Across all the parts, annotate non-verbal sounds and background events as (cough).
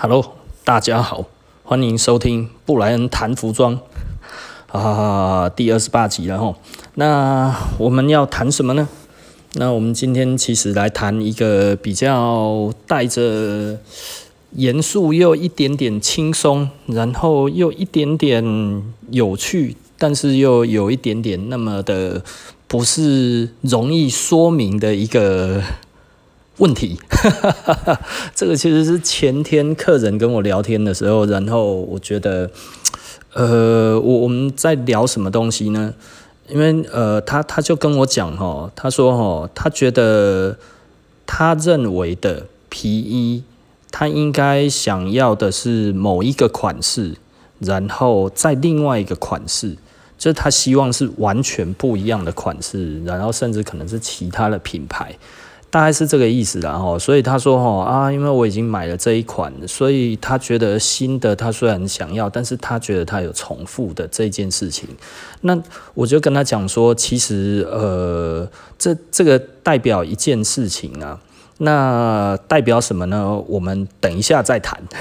Hello，大家好，欢迎收听布莱恩谈服装啊，第二十八集了哈。那我们要谈什么呢？那我们今天其实来谈一个比较带着严肃又一点点轻松，然后又一点点有趣，但是又有一点点那么的不是容易说明的一个。问题，(laughs) 这个其实是前天客人跟我聊天的时候，然后我觉得，呃，我我们在聊什么东西呢？因为呃，他他就跟我讲哈，他说哈，他觉得他认为的皮衣，他应该想要的是某一个款式，然后在另外一个款式，就是他希望是完全不一样的款式，然后甚至可能是其他的品牌。大概是这个意思啦，哈，所以他说，哈啊，因为我已经买了这一款，所以他觉得新的他虽然想要，但是他觉得他有重复的这件事情。那我就跟他讲说，其实呃，这这个代表一件事情啊，那代表什么呢？我们等一下再谈。(laughs)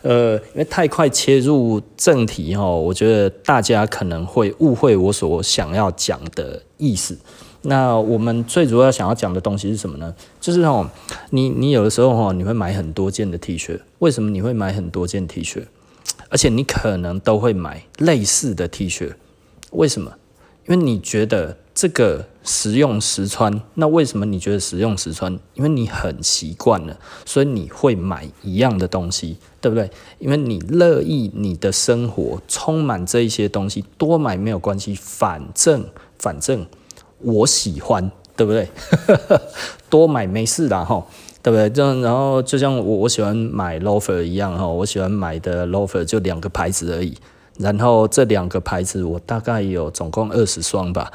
呃，因为太快切入正题哈，我觉得大家可能会误会我所想要讲的意思。那我们最主要想要讲的东西是什么呢？就是哦，你你有的时候哦，你会买很多件的 T 恤，为什么你会买很多件 T 恤？而且你可能都会买类似的 T 恤，为什么？因为你觉得这个实用实穿。那为什么你觉得实用实穿？因为你很习惯了，所以你会买一样的东西，对不对？因为你乐意你的生活充满这一些东西，多买没有关系，反正反正。我喜欢，对不对？(laughs) 多买没事的哈，对不对？就，然后就像我我喜欢买 loafer 一样哈，我喜欢买的 loafer 就两个牌子而已，然后这两个牌子我大概有总共二十双吧。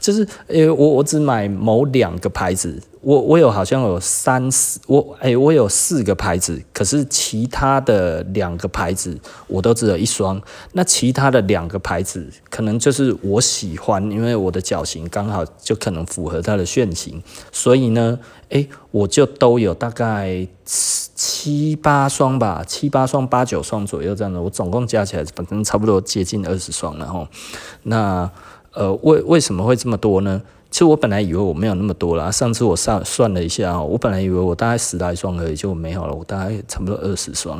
就是，呃，我我只买某两个牌子，我我有好像有三四，我哎，我有四个牌子，可是其他的两个牌子我都只有一双。那其他的两个牌子，可能就是我喜欢，因为我的脚型刚好就可能符合它的楦型，所以呢，哎，我就都有大概七八双吧，七八双八九双左右这样的，我总共加起来反正差不多接近二十双了哈。那呃，为为什么会这么多呢？其实我本来以为我没有那么多啦。上次我算算了一下，我本来以为我大概十来双而已，就没有了。我大概差不多二十双。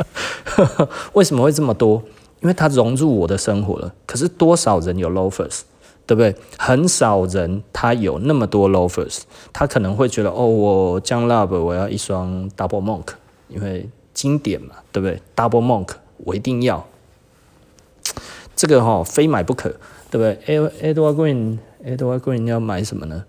(laughs) 为什么会这么多？因为它融入我的生活了。可是多少人有 loafers，对不对？很少人他有那么多 loafers，他可能会觉得哦，我 j o Love 我要一双 double monk，因为经典嘛，对不对？double monk 我一定要。这个哈非买不可，对不对？Edward Green，Edward Green 要买什么呢？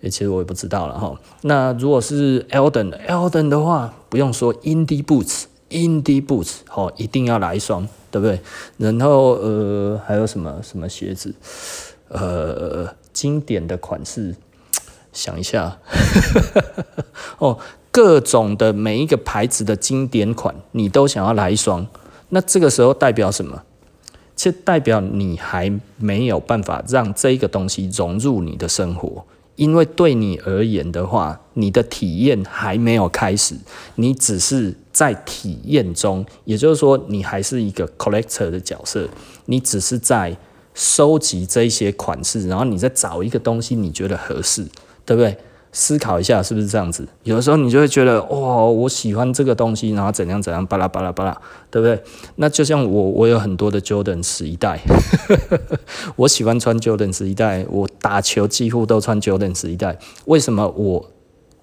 诶，其实我也不知道了哈。那如果是 Elden，Elden 的话，不用说，Indy Boots，Indy Boots，好，一定要来一双，对不对？然后呃，还有什么什么鞋子？呃，经典的款式，想一下，(laughs) 哦，各种的每一个牌子的经典款，你都想要来一双，那这个时候代表什么？这代表你还没有办法让这个东西融入你的生活，因为对你而言的话，你的体验还没有开始，你只是在体验中，也就是说，你还是一个 collector 的角色，你只是在收集这些款式，然后你再找一个东西你觉得合适，对不对？思考一下是不是这样子？有的时候你就会觉得，哇、我喜欢这个东西，然后怎样怎样，巴拉巴拉巴拉，对不对？那就像我，我有很多的 Jordan 十一代，(laughs) 我喜欢穿 Jordan 十一代，我打球几乎都穿 Jordan 十一代。为什么我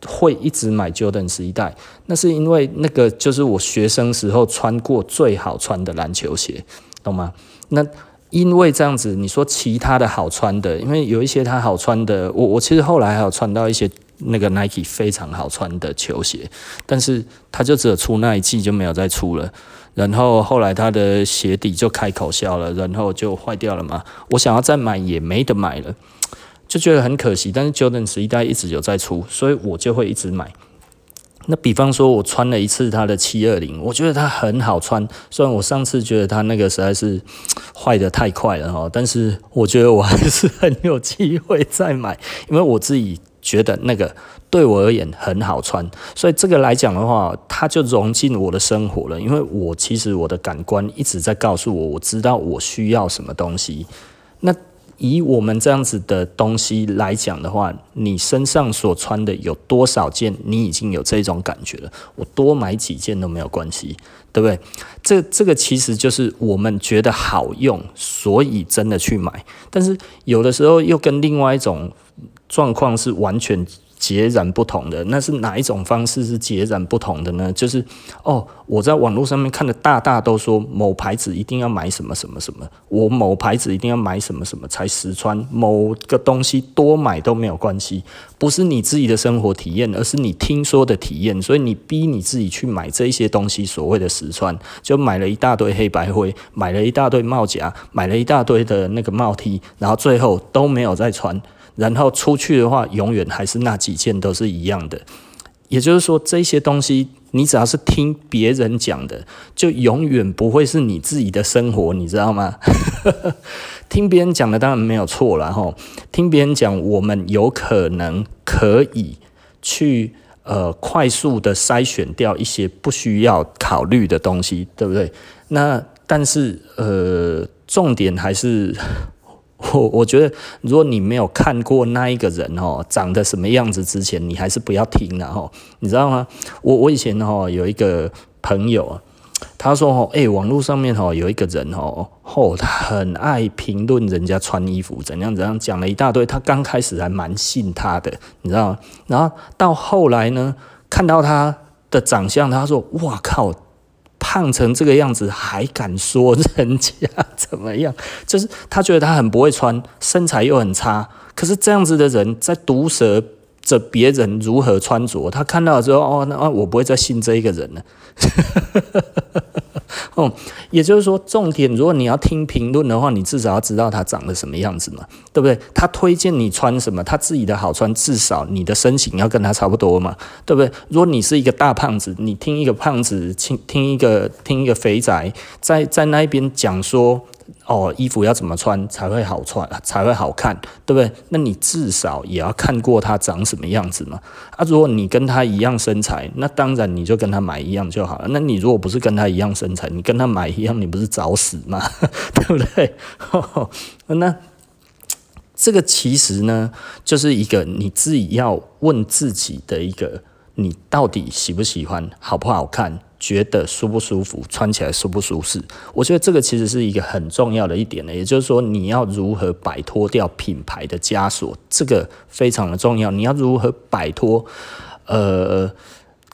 会一直买 Jordan 十一代？那是因为那个就是我学生时候穿过最好穿的篮球鞋，懂吗？那。因为这样子，你说其他的好穿的，因为有一些它好穿的，我我其实后来还有穿到一些那个 Nike 非常好穿的球鞋，但是它就只有出那一季就没有再出了，然后后来它的鞋底就开口笑了，然后就坏掉了嘛，我想要再买也没得买了，就觉得很可惜。但是 Jordan 十一代一直有在出，所以我就会一直买。那比方说，我穿了一次它的七二零，我觉得它很好穿。虽然我上次觉得它那个实在是坏得太快了哈，但是我觉得我还是很有机会再买，因为我自己觉得那个对我而言很好穿。所以这个来讲的话，它就融进我的生活了。因为我其实我的感官一直在告诉我，我知道我需要什么东西。那以我们这样子的东西来讲的话，你身上所穿的有多少件，你已经有这种感觉了。我多买几件都没有关系，对不对？这这个其实就是我们觉得好用，所以真的去买。但是有的时候又跟另外一种状况是完全。截然不同的，那是哪一种方式是截然不同的呢？就是哦，我在网络上面看的，大大都说某牌子一定要买什么什么什么，我某牌子一定要买什么什么才实穿，某个东西多买都没有关系，不是你自己的生活体验，而是你听说的体验，所以你逼你自己去买这些东西，所谓的实穿，就买了一大堆黑白灰，买了一大堆帽夹，买了一大堆的那个帽 T，然后最后都没有再穿。然后出去的话，永远还是那几件都是一样的。也就是说，这些东西你只要是听别人讲的，就永远不会是你自己的生活，你知道吗？(laughs) 听别人讲的当然没有错了哈。听别人讲，我们有可能可以去呃快速的筛选掉一些不需要考虑的东西，对不对？那但是呃，重点还是。我我觉得，如果你没有看过那一个人哦，长得什么样子之前，你还是不要听了哈。你知道吗？我我以前哈有一个朋友，他说哦，哎，网络上面哦有一个人哦，哦，他很爱评论人家穿衣服怎样怎样，讲了一大堆。他刚开始还蛮信他的，你知道吗？然后到后来呢，看到他的长相，他说：“哇靠！”胖成这个样子还敢说人家怎么样？(laughs) 就是他觉得他很不会穿，身材又很差。可是这样子的人在毒舌着别人如何穿着，他看到之后，哦，那我不会再信这一个人了。(laughs) 哦，也就是说，重点，如果你要听评论的话，你至少要知道他长得什么样子嘛，对不对？他推荐你穿什么，他自己的好穿，至少你的身形要跟他差不多嘛，对不对？如果你是一个大胖子，你听一个胖子，听听一个听一个肥宅，在在那边讲说。哦，衣服要怎么穿才会好穿，才会好看，对不对？那你至少也要看过他长什么样子嘛。啊，如果你跟他一样身材，那当然你就跟他买一样就好了。那你如果不是跟他一样身材，你跟他买一样，你不是找死吗？(laughs) 对不对？那这个其实呢，就是一个你自己要问自己的一个，你到底喜不喜欢，好不好看？觉得舒不舒服，穿起来舒不舒适？我觉得这个其实是一个很重要的一点呢。也就是说，你要如何摆脱掉品牌的枷锁，这个非常的重要。你要如何摆脱呃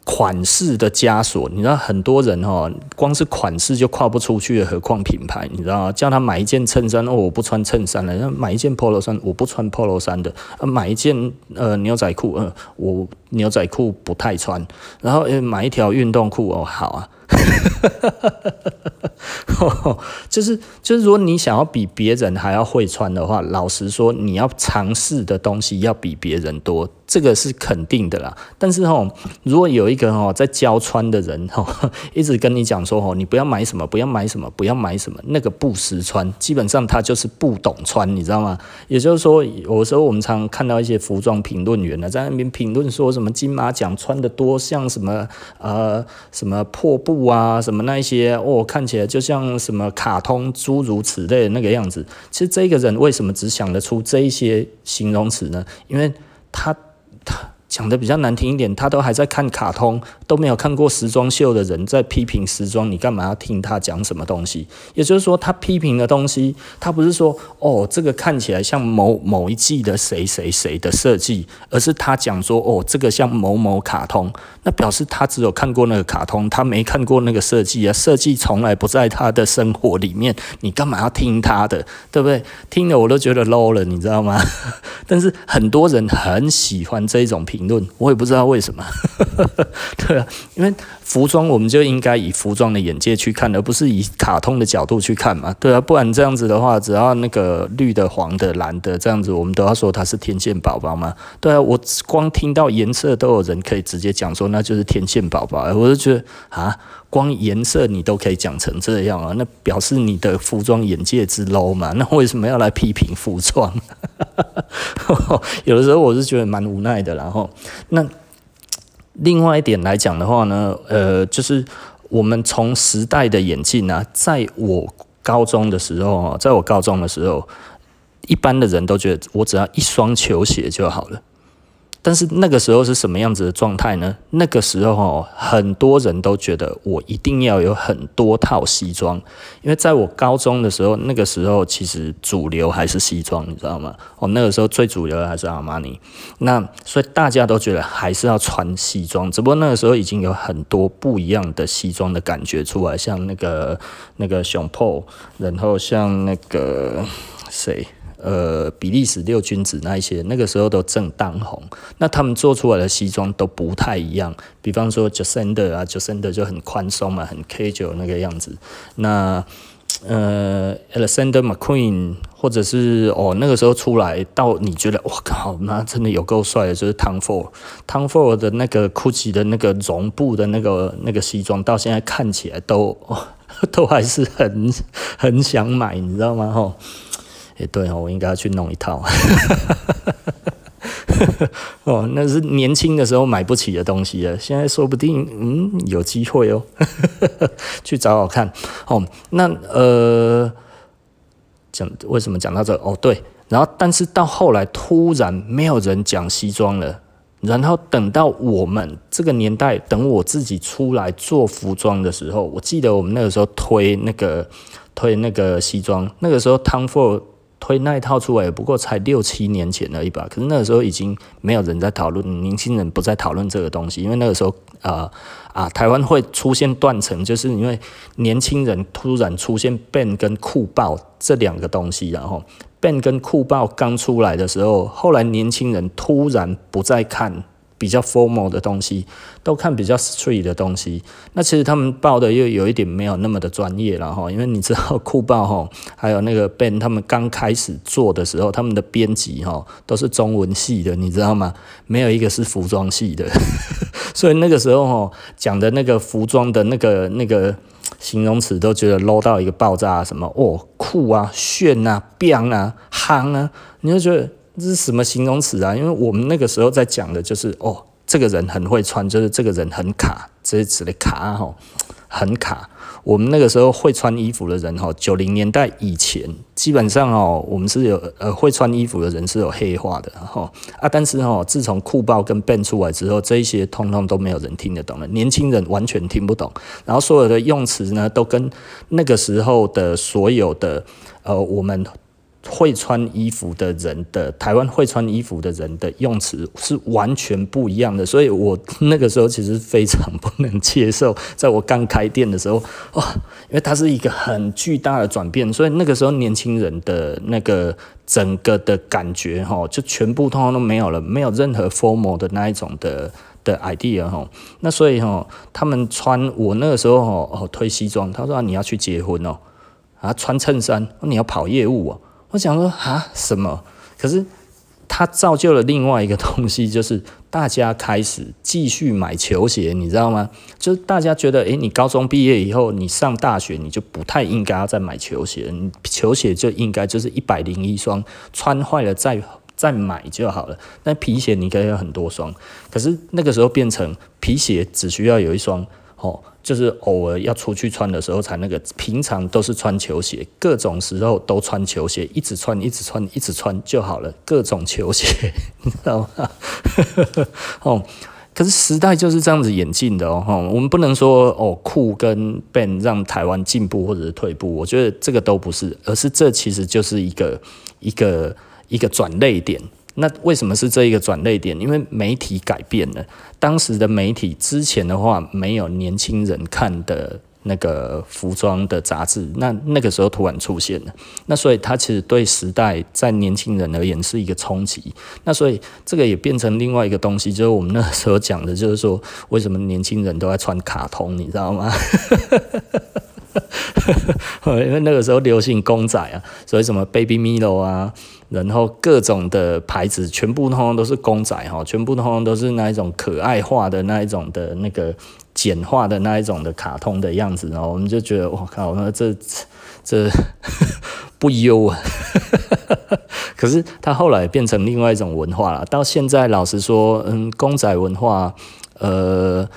款式的枷锁？你知道很多人哦，光是款式就跨不出去，何况品牌？你知道？叫他买一件衬衫哦，我不穿衬衫了；买一件 polo 衫，我不穿 polo 衫的；买一件呃牛仔裤，呃我。牛仔裤不太穿，然后呃买一条运动裤哦，好啊，就 (laughs) 是就是，如果你想要比别人还要会穿的话，老实说，你要尝试的东西要比别人多。这个是肯定的啦，但是哈，如果有一个哈在教穿的人哈，(laughs) 一直跟你讲说哈，你不要买什么，不要买什么，不要买什么，那个不实穿，基本上他就是不懂穿，你知道吗？也就是说，有时候我们常看到一些服装评论员呢，在那边评论说什么金马奖穿得多像什么呃什么破布啊，什么那一些哦，看起来就像什么卡通诸如此类的那个样子。其实这个人为什么只想得出这一些形容词呢？因为他。他讲的比较难听一点，他都还在看卡通，都没有看过时装秀的人在批评时装，你干嘛要听他讲什么东西？也就是说，他批评的东西，他不是说哦，这个看起来像某某一季的谁谁谁的设计，而是他讲说哦，这个像某某卡通，那表示他只有看过那个卡通，他没看过那个设计啊，设计从来不在他的生活里面，你干嘛要听他的？对不对？听了我都觉得 low 了，你知道吗？(laughs) 但是很多人很喜欢这种评论，我也不知道为什么。(laughs) 对啊，因为服装我们就应该以服装的眼界去看，而不是以卡通的角度去看嘛。对啊，不然这样子的话，只要那个绿的、黄的、蓝的这样子，我们都要说它是天线宝宝嘛。对啊，我光听到颜色都有人可以直接讲说那就是天线宝宝，我就觉得啊。光颜色你都可以讲成这样啊，那表示你的服装眼界之 low 嘛？那为什么要来批评服装？(laughs) 有的时候我是觉得蛮无奈的。然后，那另外一点来讲的话呢，呃，就是我们从时代的眼镜啊，在我高中的时候啊，在我高中的时候，一般的人都觉得我只要一双球鞋就好了。但是那个时候是什么样子的状态呢？那个时候很多人都觉得我一定要有很多套西装，因为在我高中的时候，那个时候其实主流还是西装，你知道吗？哦，那个时候最主流的还是阿玛尼，那所以大家都觉得还是要穿西装，只不过那个时候已经有很多不一样的西装的感觉出来，像那个那个熊 p 然后像那个谁。呃，比利时六君子那一些，那个时候都正当红。那他们做出来的西装都不太一样，比方说 Jacenta 啊，Jacenta 就很宽松嘛，很 K 九那个样子。那呃，Alexander McQueen 或者是哦，那个时候出来到你觉得我靠，那真的有够帅的，就是 Tom Ford，Tom Ford 的那个 Gucci 的那个绒布的那个那个西装，到现在看起来都，(laughs) 都还是很很想买，你知道吗？吼。也对哦，我应该要去弄一套。(laughs) 哦，那是年轻的时候买不起的东西了，现在说不定嗯有机会哦，(laughs) 去找找看。哦，那呃，讲为什么讲到这？哦，对，然后但是到后来突然没有人讲西装了，然后等到我们这个年代，等我自己出来做服装的时候，我记得我们那个时候推那个推那个西装，那个时候 Tom Ford 推那一套出来，不过才六七年前而已吧。可是那个时候已经没有人在讨论，年轻人不再讨论这个东西，因为那个时候，呃啊，台湾会出现断层，就是因为年轻人突然出现 Ben 跟酷爆这两个东西，然后 Ben 跟酷爆刚出来的时候，后来年轻人突然不再看。比较 formal 的东西，都看比较 street 的东西。那其实他们报的又有一点没有那么的专业了哈，因为你知道酷报哈，还有那个 Ben 他们刚开始做的时候，他们的编辑哈都是中文系的，你知道吗？没有一个是服装系的，(laughs) 所以那个时候哈讲的那个服装的那个那个形容词都觉得 low 到一个爆炸，什么哦酷啊、炫啊、棒啊、夯啊，你就觉得。这是什么形容词啊？因为我们那个时候在讲的就是哦，这个人很会穿，就是这个人很卡，这些词的卡哈，很卡。我们那个时候会穿衣服的人哈，九零年代以前基本上哦，我们是有呃会穿衣服的人是有黑化的哈啊，但是哦，自从酷爆跟 Ben 出来之后，这一些通通都没有人听得懂了，年轻人完全听不懂，然后所有的用词呢，都跟那个时候的所有的呃我们。会穿衣服的人的台湾会穿衣服的人的用词是完全不一样的，所以我那个时候其实非常不能接受。在我刚开店的时候，哇，因为它是一个很巨大的转变，所以那个时候年轻人的那个整个的感觉哈，就全部通通都没有了，没有任何 formal 的那一种的的 idea 哈。那所以哈，他们穿我那个时候哦推西装，他说你要去结婚哦，啊穿衬衫，你要跑业务哦。我想说啊，什么？可是它造就了另外一个东西，就是大家开始继续买球鞋，你知道吗？就是大家觉得，诶，你高中毕业以后，你上大学，你就不太应该再买球鞋，你球鞋就应该就是一百零一双，穿坏了再再买就好了。但皮鞋你可以有很多双，可是那个时候变成皮鞋只需要有一双，哦。就是偶尔要出去穿的时候才那个，平常都是穿球鞋，各种时候都穿球鞋，一直穿，一直穿，一直穿就好了。各种球鞋，(laughs) 你知道吗？(laughs) 哦，可是时代就是这样子演进的哦。我们不能说哦，酷跟 Ben 让台湾进步或者是退步，我觉得这个都不是，而是这其实就是一个一个一个转捩点。那为什么是这一个转捩点？因为媒体改变了。当时的媒体之前的话，没有年轻人看的那个服装的杂志，那那个时候突然出现了，那所以它其实对时代在年轻人而言是一个冲击，那所以这个也变成另外一个东西，就是我们那时候讲的，就是说为什么年轻人都在穿卡通，你知道吗？(laughs) 因为那个时候流行公仔啊，所以什么 Baby Milo 啊，然后各种的牌子全部通通都是公仔哈，全部通通都是那一种可爱化的那一种的那个简化的那一种的卡通的样子，然后我们就觉得我靠，那这 (laughs) 这 (laughs) 不优啊！(laughs) 可是它后来变成另外一种文化了，到现在老实说，嗯，公仔文化，呃。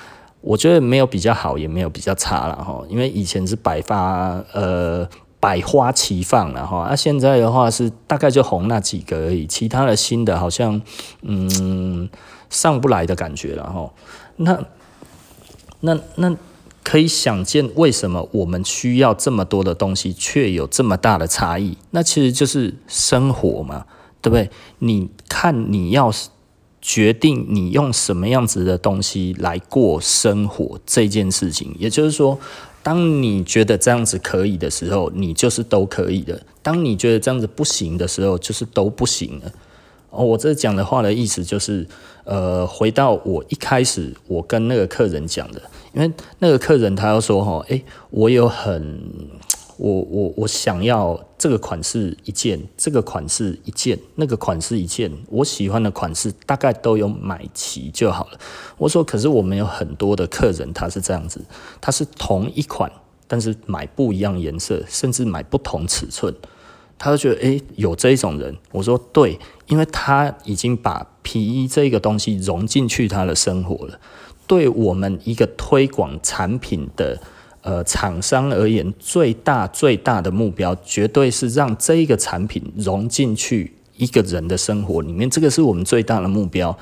我觉得没有比较好，也没有比较差了哈。因为以前是百发呃百花齐放了哈，那、现在的话是大概就红那几个而已，其他的新的好像嗯上不来的感觉了哈。那那那可以想见，为什么我们需要这么多的东西，却有这么大的差异？那其实就是生活嘛，对不对？你看你要。决定你用什么样子的东西来过生活这件事情，也就是说，当你觉得这样子可以的时候，你就是都可以的；当你觉得这样子不行的时候，就是都不行了。哦，我这讲的话的意思就是，呃，回到我一开始我跟那个客人讲的，因为那个客人他要说哈，诶，我有很。我我我想要这个款式一件，这个款式一件，那个款式一件，我喜欢的款式大概都有买齐就好了。我说，可是我们有很多的客人，他是这样子，他是同一款，但是买不一样颜色，甚至买不同尺寸，他就觉得，诶，有这一种人。我说，对，因为他已经把皮衣这个东西融进去他的生活了。对我们一个推广产品的。呃，厂商而言，最大最大的目标，绝对是让这一个产品融进去一个人的生活里面，这个是我们最大的目标。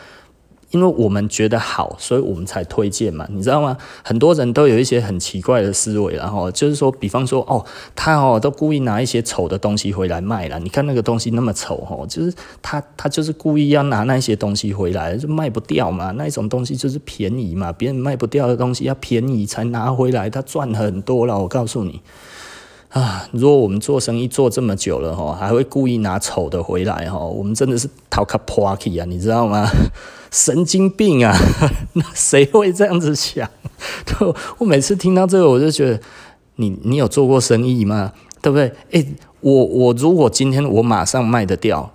因为我们觉得好，所以我们才推荐嘛，你知道吗？很多人都有一些很奇怪的思维，然后就是说，比方说，哦，他哦都故意拿一些丑的东西回来卖了。你看那个东西那么丑，哦，就是他他就是故意要拿那些东西回来，就卖不掉嘛。那一种东西就是便宜嘛，别人卖不掉的东西要便宜才拿回来，他赚很多了。我告诉你。啊！如果我们做生意做这么久了哈，还会故意拿丑的回来哈，我们真的是讨卡破气啊，你知道吗？(laughs) 神经病啊！(laughs) 那谁会这样子想？(laughs) 我每次听到这个，我就觉得你你有做过生意吗？对不对？诶，我我如果今天我马上卖得掉，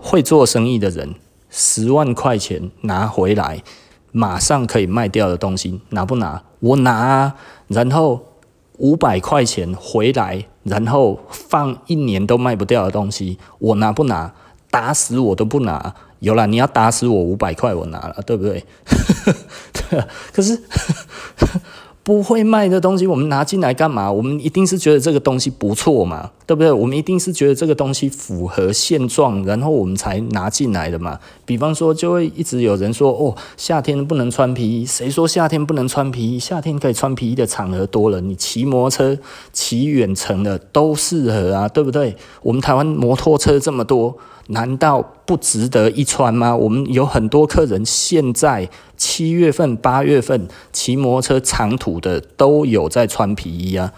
会做生意的人十万块钱拿回来，马上可以卖掉的东西，拿不拿？我拿啊，然后。五百块钱回来，然后放一年都卖不掉的东西，我拿不拿？打死我都不拿。有了，你要打死我五百块，我拿了，对不对？对啊，可是。不会卖的东西，我们拿进来干嘛？我们一定是觉得这个东西不错嘛，对不对？我们一定是觉得这个东西符合现状，然后我们才拿进来的嘛。比方说，就会一直有人说：“哦，夏天不能穿皮衣。”谁说夏天不能穿皮衣？夏天可以穿皮衣的场合多了，你骑摩托车、骑远程的都适合啊，对不对？我们台湾摩托车这么多。难道不值得一穿吗？我们有很多客人，现在七月份、八月份骑摩托车长途的都有在穿皮衣啊，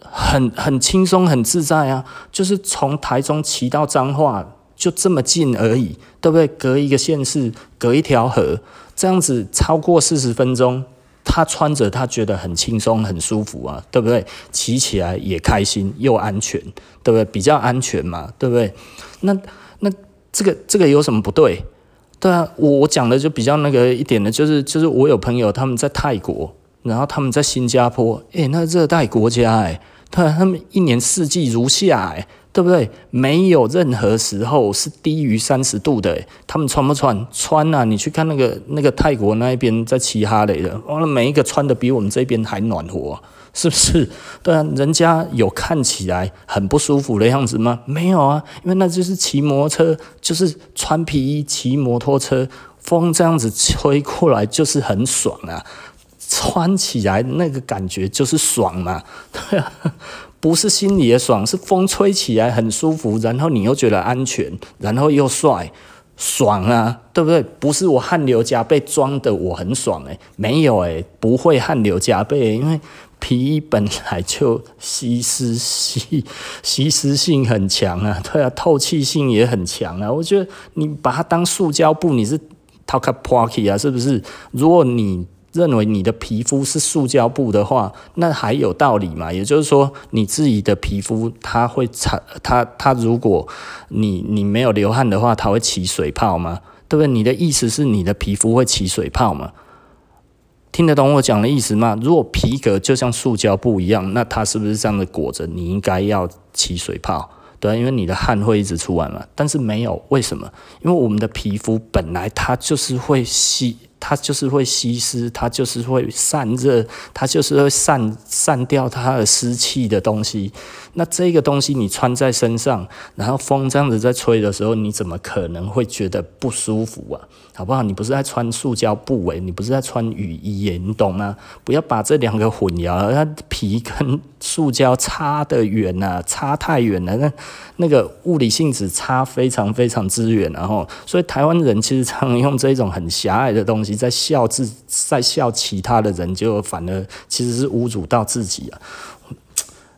很很轻松、很自在啊。就是从台中骑到彰化，就这么近而已，对不对？隔一个县市，隔一条河，这样子超过四十分钟。他穿着，他觉得很轻松、很舒服啊，对不对？骑起来也开心又安全，对不对？比较安全嘛，对不对？那那这个这个有什么不对？对啊，我我讲的就比较那个一点的，就是就是我有朋友他们在泰国，然后他们在新加坡，诶，那热带国家，诶，对，他们一年四季如夏，诶。对不对？没有任何时候是低于三十度的。他们穿不穿？穿啊！你去看那个那个泰国那一边在骑哈雷的，完了每一个穿的比我们这边还暖和，是不是？对啊，人家有看起来很不舒服的样子吗？没有啊，因为那就是骑摩托车，就是穿皮衣骑摩托车，风这样子吹过来就是很爽啊，穿起来那个感觉就是爽嘛，对啊。不是心里的爽，是风吹起来很舒服，然后你又觉得安全，然后又帅，爽啊，对不对？不是我汗流浃背装的我很爽诶，没有诶，不会汗流浃背，因为皮衣本来就吸湿吸吸湿性很强啊，(laughs) 对啊，透气性也很强啊。我觉得你把它当塑胶布，你是套卡 pocky 啊，是不是？如果你认为你的皮肤是塑胶布的话，那还有道理嘛？也就是说，你自己的皮肤它会产它它，如果你你没有流汗的话，它会起水泡吗？对不对？你的意思是你的皮肤会起水泡吗？听得懂我讲的意思吗？如果皮革就像塑胶布一样，那它是不是这样的裹着？你应该要起水泡，对，因为你的汗会一直出来嘛。但是没有，为什么？因为我们的皮肤本来它就是会吸。它就是会吸湿，它就是会散热，它就是会散散掉它的湿气的东西。那这个东西你穿在身上，然后风这样子在吹的时候，你怎么可能会觉得不舒服啊？好不好？你不是在穿塑胶布诶，你不是在穿雨衣耶，你懂吗？不要把这两个混淆，它皮跟塑胶差得远呐，差太远了。那那个物理性质差非常非常之远，然后，所以台湾人其实常用这种很狭隘的东西在笑自，在笑其他的人，就反而其实是侮辱到自己啊。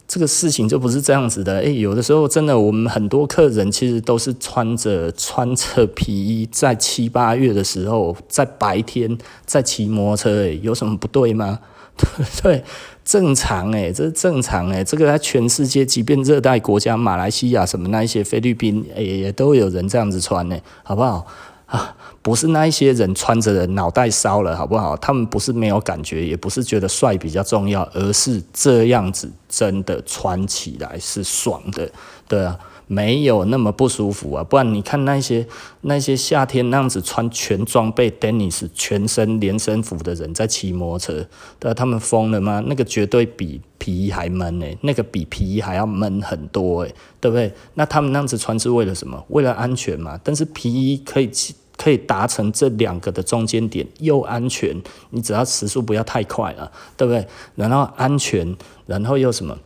这个事情就不是这样子的，诶，有的时候真的，我们很多客人其实都是穿着穿着皮衣，在七八月的时候，在白天在骑摩托车，诶，有什么不对吗？(laughs) 对，正常，诶，这是正常，诶，这个在全世界，即便热带国家，马来西亚什么那一些，菲律宾，诶，也都有人这样子穿，诶，好不好？啊，不是那一些人穿着的脑袋烧了，好不好？他们不是没有感觉，也不是觉得帅比较重要，而是这样子真的穿起来是爽的，对啊，没有那么不舒服啊。不然你看那些那些夏天那样子穿全装备 Dennis 全身连身服的人在骑摩托车，对啊，他们疯了吗？那个绝对比皮衣还闷呢，那个比皮衣还要闷很多诶，对不对？那他们那样子穿是为了什么？为了安全嘛。但是皮衣可以可以达成这两个的中间点，又安全，你只要时速不要太快了，对不对？然后安全，然后又什么？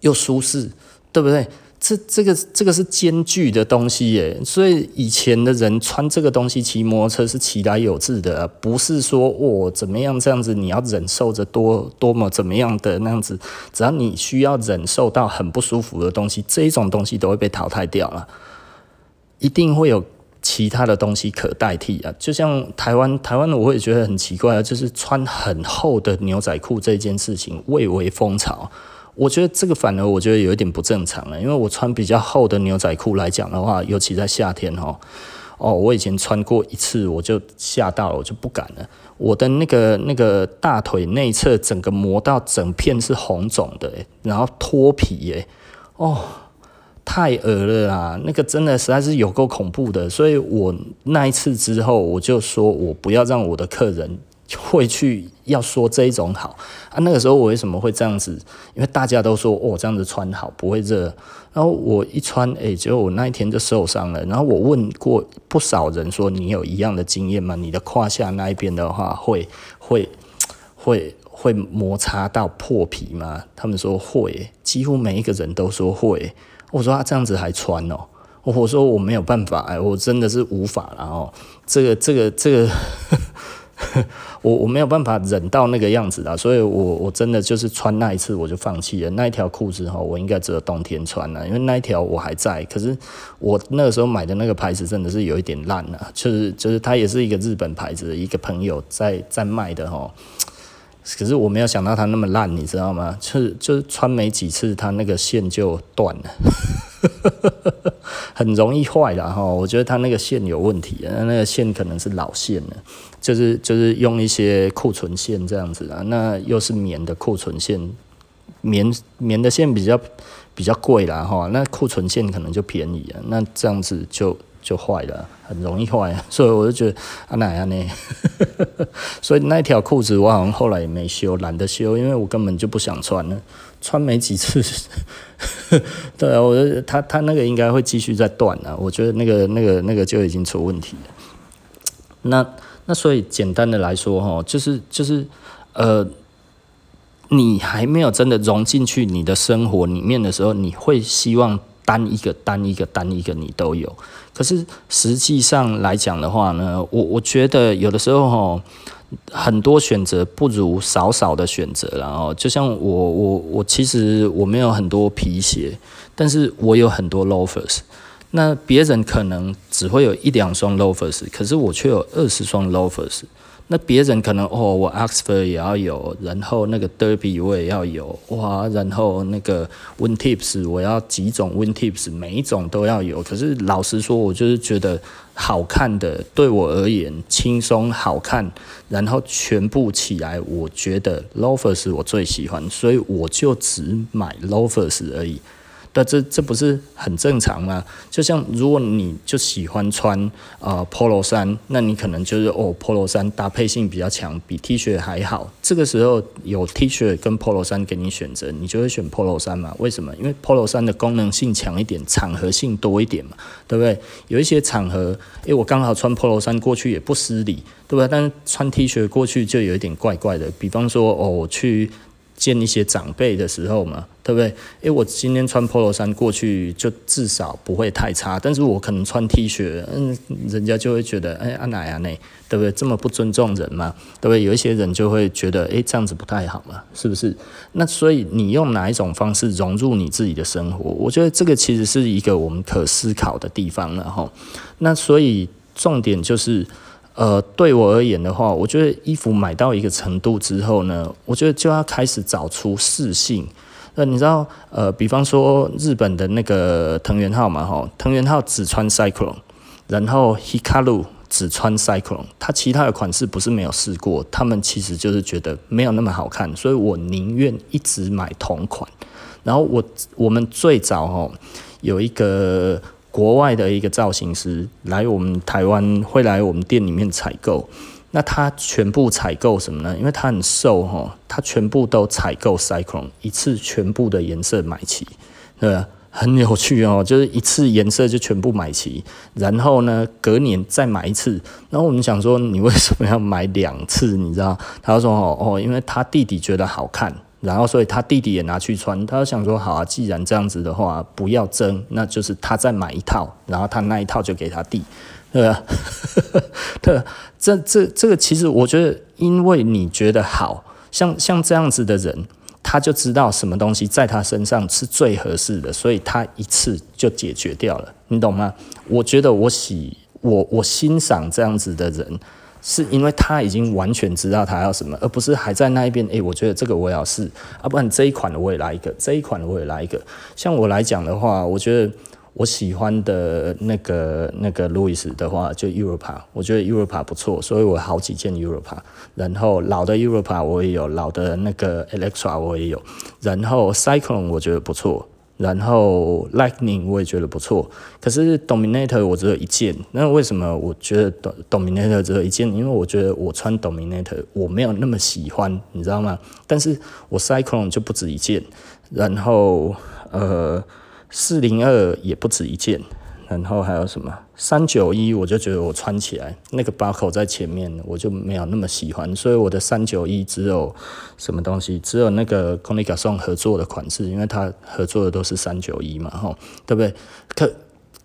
又舒适，对不对？这这个这个是兼具的东西耶。所以以前的人穿这个东西骑摩托车是其来有自的，不是说哦怎么样这样子，你要忍受着多多么怎么样的那样子，只要你需要忍受到很不舒服的东西，这一种东西都会被淘汰掉了，一定会有。其他的东西可代替啊，就像台湾，台湾的我也觉得很奇怪啊，就是穿很厚的牛仔裤这件事情蔚为风潮。我觉得这个反而我觉得有一点不正常了，因为我穿比较厚的牛仔裤来讲的话，尤其在夏天哦，哦，我以前穿过一次我就吓到了，我就不敢了。我的那个那个大腿内侧整个磨到整片是红肿的，然后脱皮耶，哦。太恶了啦！那个真的实在是有够恐怖的，所以我那一次之后，我就说我不要让我的客人会去要说这一种好啊。那个时候我为什么会这样子？因为大家都说哦，这样子穿好不会热，然后我一穿，哎、结果我那一天就受伤了。然后我问过不少人说，你有一样的经验吗？你的胯下那一边的话会会会会摩擦到破皮吗？他们说会，几乎每一个人都说会。我说他这样子还穿哦，我说我没有办法哎，我真的是无法了哦，这个这个这个，我我没有办法忍到那个样子啊，所以我我真的就是穿那一次我就放弃了。那一条裤子哈，我应该只有冬天穿了，因为那一条我还在，可是我那个时候买的那个牌子真的是有一点烂了，就是就是它也是一个日本牌子的一个朋友在在卖的哈。可是我没有想到它那么烂，你知道吗？就是就是穿没几次，它那个线就断了，(laughs) 很容易坏的哈。我觉得它那个线有问题，那那个线可能是老线了，就是就是用一些库存线这样子啊。那又是棉的库存线，棉棉的线比较比较贵啦哈。那库存线可能就便宜啊。那这样子就。就坏了，很容易坏，(laughs) 所以我就觉得啊哪样呢？(laughs) 所以那条裤子我好像后来也没修，懒得修，因为我根本就不想穿了，穿没几次。(laughs) 对啊，我觉得他他那个应该会继续再断了，我觉得那个那个那个就已经出问题了。那那所以简单的来说哈，就是就是呃，你还没有真的融进去你的生活里面的时候，你会希望。单一个单一个单一个你都有。可是实际上来讲的话呢，我我觉得有的时候哦，很多选择不如少少的选择。然后就像我我我其实我没有很多皮鞋，但是我有很多 loafers。那别人可能只会有一两双 loafers，可是我却有二十双 loafers。那别人可能哦，我 Oxford 也要有，然后那个 Derby 我也要有，哇，然后那个 Win Tips 我要几种 Win Tips，每一种都要有。可是老实说，我就是觉得好看的，对我而言轻松好看，然后全部起来，我觉得 loafers 我最喜欢，所以我就只买 loafers 而已。但这这不是很正常吗？就像如果你就喜欢穿呃 Polo 衫，那你可能就是哦 Polo 衫搭配性比较强，比 T 恤还好。这个时候有 T 恤跟 Polo 衫给你选择，你就会选 Polo 衫嘛？为什么？因为 Polo 衫的功能性强一点，场合性多一点嘛，对不对？有一些场合，诶，我刚好穿 Polo 衫过去也不失礼，对不对？但是穿 T 恤过去就有一点怪怪的。比方说，哦，我去。见一些长辈的时候嘛，对不对？诶，我今天穿 Polo 衫过去，就至少不会太差。但是我可能穿 T 恤，嗯，人家就会觉得，诶，阿奶啊，那对不对？这么不尊重人嘛，对不对？有一些人就会觉得，诶，这样子不太好嘛，是不是？那所以你用哪一种方式融入你自己的生活？我觉得这个其实是一个我们可思考的地方了哈。那所以重点就是。呃，对我而言的话，我觉得衣服买到一个程度之后呢，我觉得就要开始找出适性。那你知道，呃，比方说日本的那个藤原浩嘛，哈，藤原浩只穿 Cyclone，然后 Hikaru 只穿 Cyclone，他其他的款式不是没有试过，他们其实就是觉得没有那么好看，所以我宁愿一直买同款。然后我我们最早哈有一个。国外的一个造型师来我们台湾，会来我们店里面采购。那他全部采购什么呢？因为他很瘦哈，他全部都采购 Cyclone，一次全部的颜色买齐，对？很有趣哦，就是一次颜色就全部买齐，然后呢，隔年再买一次。然后我们想说，你为什么要买两次？你知道？他说哦哦，因为他弟弟觉得好看。然后，所以他弟弟也拿去穿。他想说：“好啊，既然这样子的话，不要争，那就是他再买一套，然后他那一套就给他弟，对吧？(laughs) 对，这这这个其实我觉得，因为你觉得好像像这样子的人，他就知道什么东西在他身上是最合适的，所以他一次就解决掉了，你懂吗？我觉得我喜我我欣赏这样子的人。”是因为他已经完全知道他要什么，而不是还在那一边。诶、我觉得这个我要试，啊，不然这一款我也来一个，这一款我也来一个。像我来讲的话，我觉得我喜欢的那个那个路易斯的话，就 Europa，我觉得 Europa 不错，所以我好几件 Europa。然后老的 Europa 我也有，老的那个 Electra 我也有，然后 Cyclone 我觉得不错。然后 Lightning 我也觉得不错，可是 Dominator 我只有一件。那为什么我觉得 Dominator 只有一件？因为我觉得我穿 Dominator 我没有那么喜欢，你知道吗？但是我 Cyclone 就不止一件，然后呃四零二也不止一件。然后还有什么三九一，我就觉得我穿起来那个把口在前面，我就没有那么喜欢，所以我的三九一只有什么东西，只有那个 c o n i g a s o n 合作的款式，因为它合作的都是三九一嘛，吼，对不对？可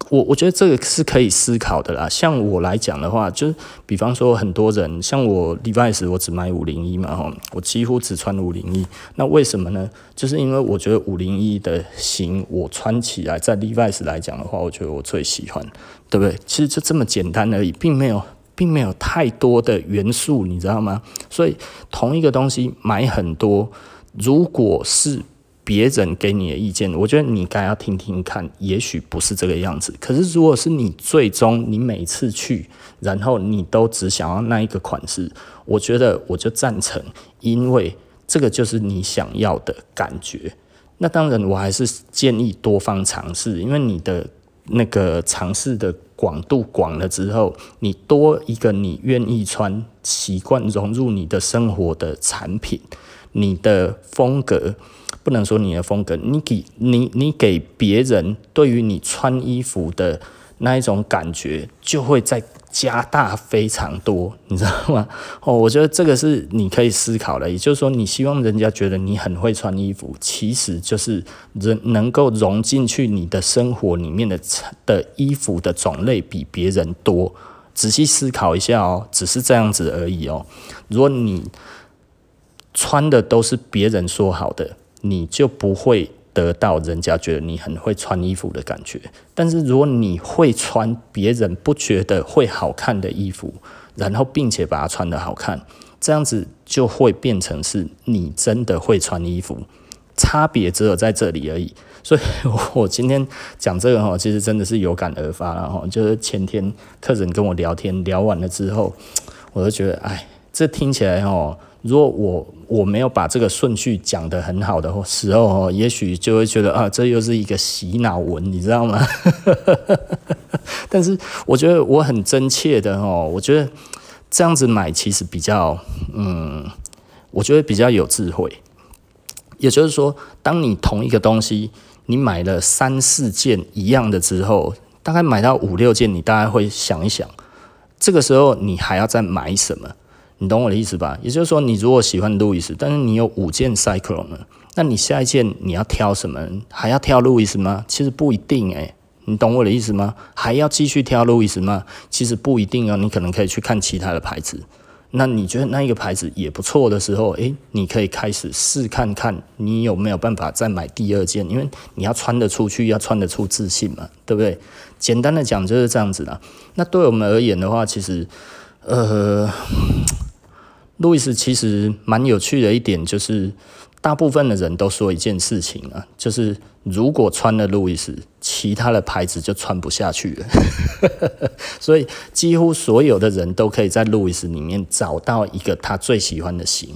我我觉得这个是可以思考的啦。像我来讲的话，就是比方说很多人，像我 Levi's 我只买五零一嘛，吼，我几乎只穿五零一。那为什么呢？就是因为我觉得五零一的型，我穿起来在 Levi's 来讲的话，我觉得我最喜欢，对不对？其实就这么简单而已，并没有，并没有太多的元素，你知道吗？所以同一个东西买很多，如果是。别人给你的意见，我觉得你该要听听看，也许不是这个样子。可是如果是你最终你每次去，然后你都只想要那一个款式，我觉得我就赞成，因为这个就是你想要的感觉。那当然，我还是建议多方尝试，因为你的那个尝试的广度广了之后，你多一个你愿意穿、习惯融入你的生活的产品，你的风格。不能说你的风格，你给你你给别人对于你穿衣服的那一种感觉，就会再加大非常多，你知道吗？(laughs) 哦，我觉得这个是你可以思考的，也就是说，你希望人家觉得你很会穿衣服，其实就是人能够融进去你的生活里面的的衣服的种类比别人多。仔细思考一下哦，只是这样子而已哦。如果你穿的都是别人说好的，你就不会。得到人家觉得你很会穿衣服的感觉，但是如果你会穿别人不觉得会好看的衣服，然后并且把它穿得好看，这样子就会变成是你真的会穿衣服，差别只有在这里而已。所以我今天讲这个哈，其实真的是有感而发了哈，就是前天客人跟我聊天聊完了之后，我就觉得哎，这听起来哈。如果我我没有把这个顺序讲得很好的时候，也许就会觉得啊，这又是一个洗脑文，你知道吗？(laughs) 但是我觉得我很真切的哦，我觉得这样子买其实比较，嗯，我觉得比较有智慧。也就是说，当你同一个东西你买了三四件一样的之后，大概买到五六件，你大概会想一想，这个时候你还要再买什么？你懂我的意思吧？也就是说，你如果喜欢路易斯，但是你有五件 Cyclone，那你下一件你要挑什么？还要挑路易斯吗？其实不一定诶、你懂我的意思吗？还要继续挑路易斯吗？其实不一定啊，你可能可以去看其他的牌子。那你觉得那一个牌子也不错的时候，诶、你可以开始试看看，你有没有办法再买第二件？因为你要穿得出去，要穿得出自信嘛，对不对？简单的讲就是这样子的。那对我们而言的话，其实，呃。路易斯其实蛮有趣的一点就是，大部分的人都说一件事情啊，就是如果穿了路易斯，其他的牌子就穿不下去了。(laughs) 所以几乎所有的人都可以在路易斯里面找到一个他最喜欢的型，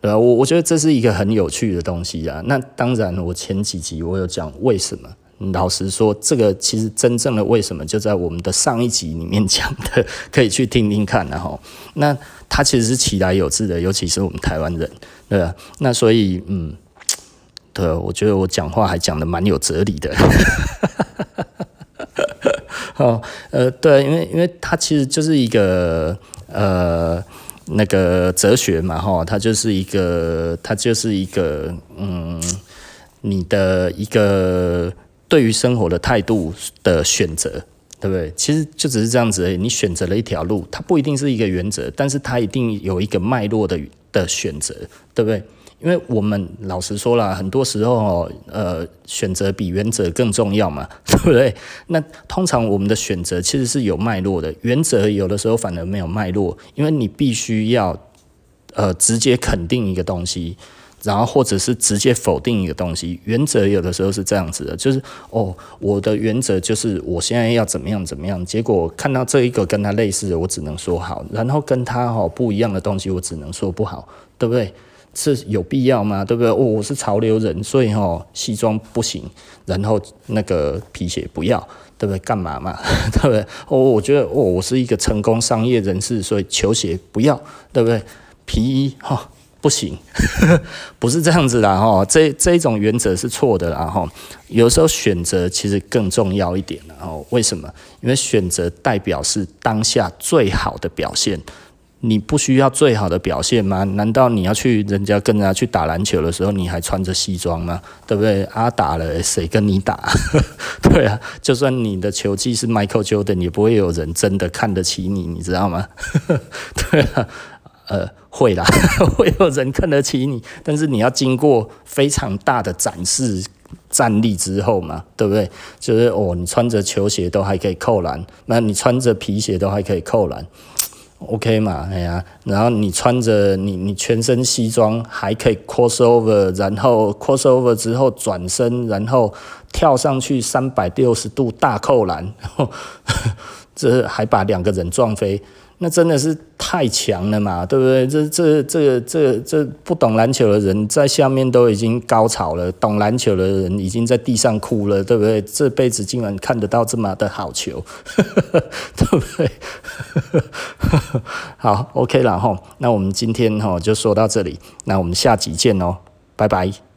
对吧？我我觉得这是一个很有趣的东西啊。那当然，我前几集我有讲为什么。老实说，这个其实真正的为什么就在我们的上一集里面讲的，可以去听听看，然后那它其实是其来有志的，尤其是我们台湾人，对吧？那所以，嗯，对，我觉得我讲话还讲得蛮有哲理的，(laughs) 哦，呃，对，因为因为它其实就是一个呃那个哲学嘛，哈，它就是一个它就是一个嗯你的一个。对于生活的态度的选择，对不对？其实就只是这样子而已。你选择了一条路，它不一定是一个原则，但是它一定有一个脉络的的选择，对不对？因为我们老实说了，很多时候呃，选择比原则更重要嘛，(laughs) 对不对？那通常我们的选择其实是有脉络的，原则有的时候反而没有脉络，因为你必须要呃直接肯定一个东西。然后或者是直接否定一个东西，原则有的时候是这样子的，就是哦，我的原则就是我现在要怎么样怎么样，结果看到这一个跟他类似的，我只能说好，然后跟他哈不一样的东西，我只能说不好，对不对？是有必要吗？对不对？哦，我是潮流人，所以哈西装不行，然后那个皮鞋不要，对不对？干嘛嘛？(laughs) 对不对？哦，我觉得哦，我是一个成功商业人士，所以球鞋不要，对不对？皮衣哈。不行，(laughs) 不是这样子的哈，这这一种原则是错的啦哈。有时候选择其实更重要一点，然后为什么？因为选择代表是当下最好的表现。你不需要最好的表现吗？难道你要去人家跟人家去打篮球的时候，你还穿着西装吗？对不对？啊，打了谁跟你打？(laughs) 对啊，就算你的球技是 Michael Jordan，也不会有人真的看得起你，你知道吗？(laughs) 对啊。呃，会啦，(laughs) 会有人看得起你，但是你要经过非常大的展示战力之后嘛，对不对？就是哦，你穿着球鞋都还可以扣篮，那你穿着皮鞋都还可以扣篮，OK 嘛？哎呀，然后你穿着你你全身西装还可以 crossover，然后 crossover 之后转身，然后跳上去三百六十度大扣篮，(laughs) 这还把两个人撞飞。那真的是太强了嘛，对不对？这、这、这、这、这不懂篮球的人在下面都已经高潮了，懂篮球的人已经在地上哭了，对不对？这辈子竟然看得到这么的好球，(laughs) 对不对？(laughs) 好，OK 了哈。那我们今天哈就说到这里，那我们下集见哦，拜拜。